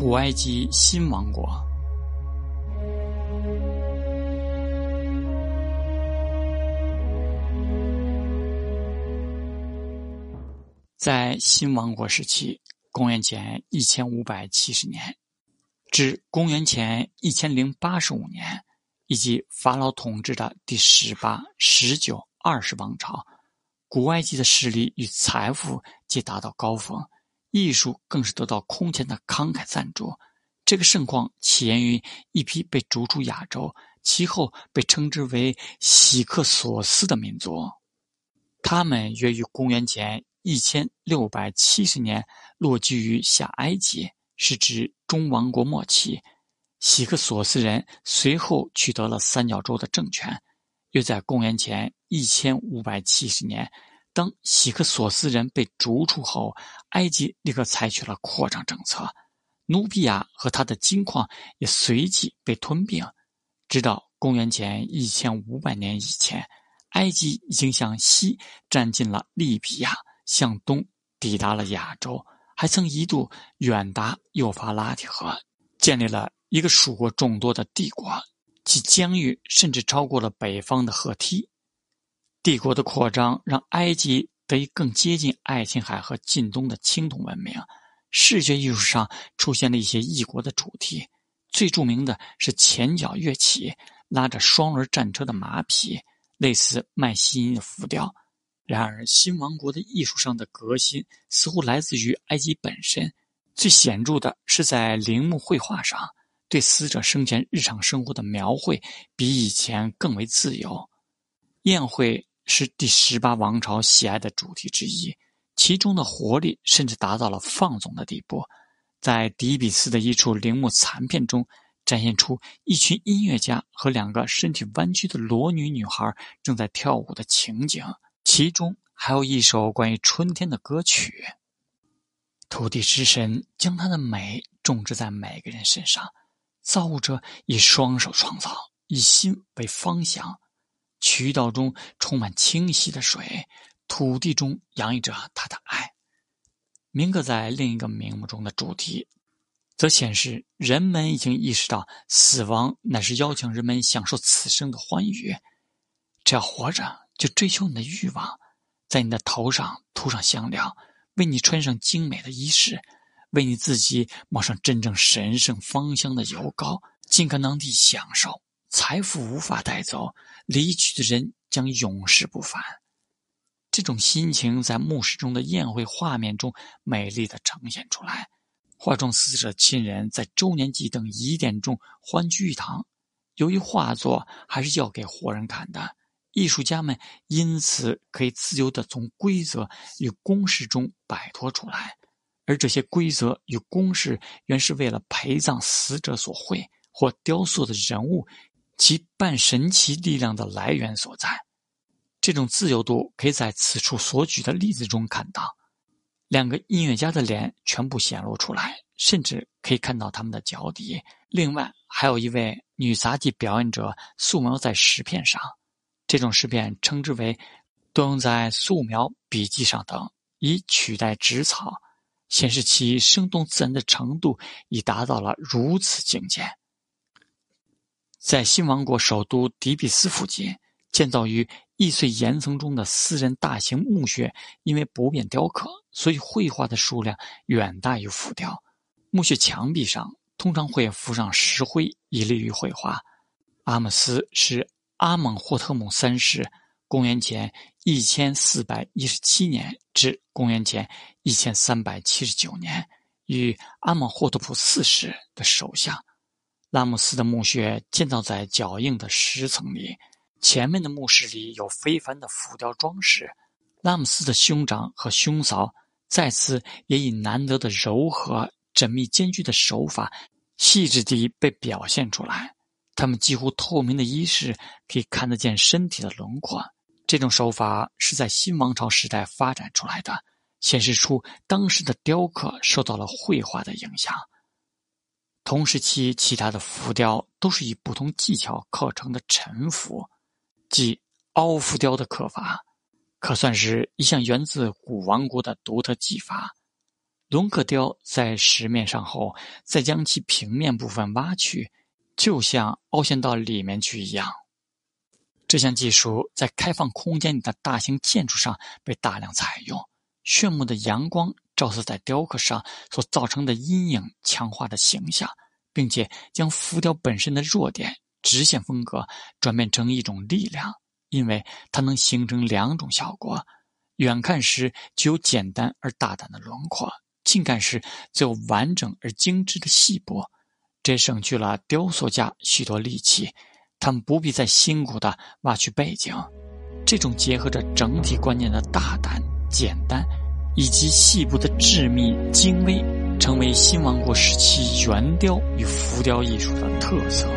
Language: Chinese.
古埃及新王国。在新王国时期，公元前一千五百七十年至公元前一千零八十五年，以及法老统治的第十八、十九、二十王朝，古埃及的实力与财富皆达到高峰，艺术更是得到空前的慷慨赞助。这个盛况起源于一批被逐出亚洲，其后被称之为喜克索斯的民族，他们约于公元前。一千六百七十年落居于下埃及，是指中王国末期。喜克索斯人随后取得了三角洲的政权。约在公元前一千五百七十年，当喜克索斯人被逐出后，埃及立刻采取了扩张政策。努比亚和他的金矿也随即被吞并。直到公元前一千五百年以前，埃及已经向西占尽了利比亚。向东抵达了亚洲，还曾一度远达幼发拉底河，建立了一个属国众多的帝国，其疆域甚至超过了北方的赫梯。帝国的扩张让埃及得以更接近爱琴海和近东的青铜文明。视觉艺术上出现了一些异国的主题，最著名的是前脚跃起、拉着双轮战车的马匹，类似迈锡尼的浮雕。然而，新王国的艺术上的革新似乎来自于埃及本身。最显著的是在陵墓绘画上，对死者生前日常生活的描绘比以前更为自由。宴会是第十八王朝喜爱的主题之一，其中的活力甚至达到了放纵的地步。在迪比斯的一处陵墓残片中，展现出一群音乐家和两个身体弯曲的裸女女孩正在跳舞的情景。其中还有一首关于春天的歌曲。土地之神将他的美种植在每个人身上，造物者以双手创造，以心为方向。渠道中充满清晰的水，土地中洋溢着他的爱。铭刻在另一个名目中的主题，则显示人们已经意识到，死亡乃是邀请人们享受此生的欢愉。只要活着。就追求你的欲望，在你的头上涂上香料，为你穿上精美的衣饰，为你自己抹上真正神圣芳香的油膏，尽可能地享受。财富无法带走，离去的人将永世不返。这种心情在墓室中的宴会画面中美丽的呈现出来。画中死者亲人在周年祭等仪典中欢聚一堂。由于画作还是要给活人看的。艺术家们因此可以自由地从规则与公式中摆脱出来，而这些规则与公式原是为了陪葬死者所绘或雕塑的人物其半神奇力量的来源所在。这种自由度可以在此处所举的例子中看到：两个音乐家的脸全部显露出来，甚至可以看到他们的脚底。另外，还有一位女杂技表演者素描在石片上。这种石片称之为多用在素描、笔记上等，以取代纸草，显示其生动自然的程度已达到了如此境界。在新王国首都底比斯附近建造于易碎岩层中的私人大型墓穴，因为不便雕刻，所以绘画的数量远大于浮雕。墓穴墙壁上通常会敷上石灰，以利于绘画。阿姆斯是。阿蒙霍特姆三世（公元前一千四百一十七年至公元前一千三百七十九年）与阿蒙霍特普四世的手下。拉姆斯的墓穴建造在脚硬的石层里，前面的墓室里有非凡的浮雕装饰。拉姆斯的兄长和兄嫂在此也以难得的柔和、缜密、艰巨的手法，细致地被表现出来。他们几乎透明的衣饰可以看得见身体的轮廓。这种手法是在新王朝时代发展出来的，显示出当时的雕刻受到了绘画的影响。同时期其他的浮雕都是以不同技巧刻成的沉浮，即凹浮雕的刻法，可算是一项源自古王国的独特技法。龙刻雕在石面上后，再将其平面部分挖去，就像凹陷到里面去一样。这项技术在开放空间里的大型建筑上被大量采用。炫目的阳光照射在雕刻上所造成的阴影，强化的形象，并且将浮雕本身的弱点——直线风格转变成一种力量，因为它能形成两种效果：远看时具有简单而大胆的轮廓，近看时则有完整而精致的细部。这省去了雕塑家许多力气。他们不必再辛苦地挖去背景，这种结合着整体观念的大胆、简单，以及细部的致密、精微，成为新王国时期圆雕与浮雕艺术的特色。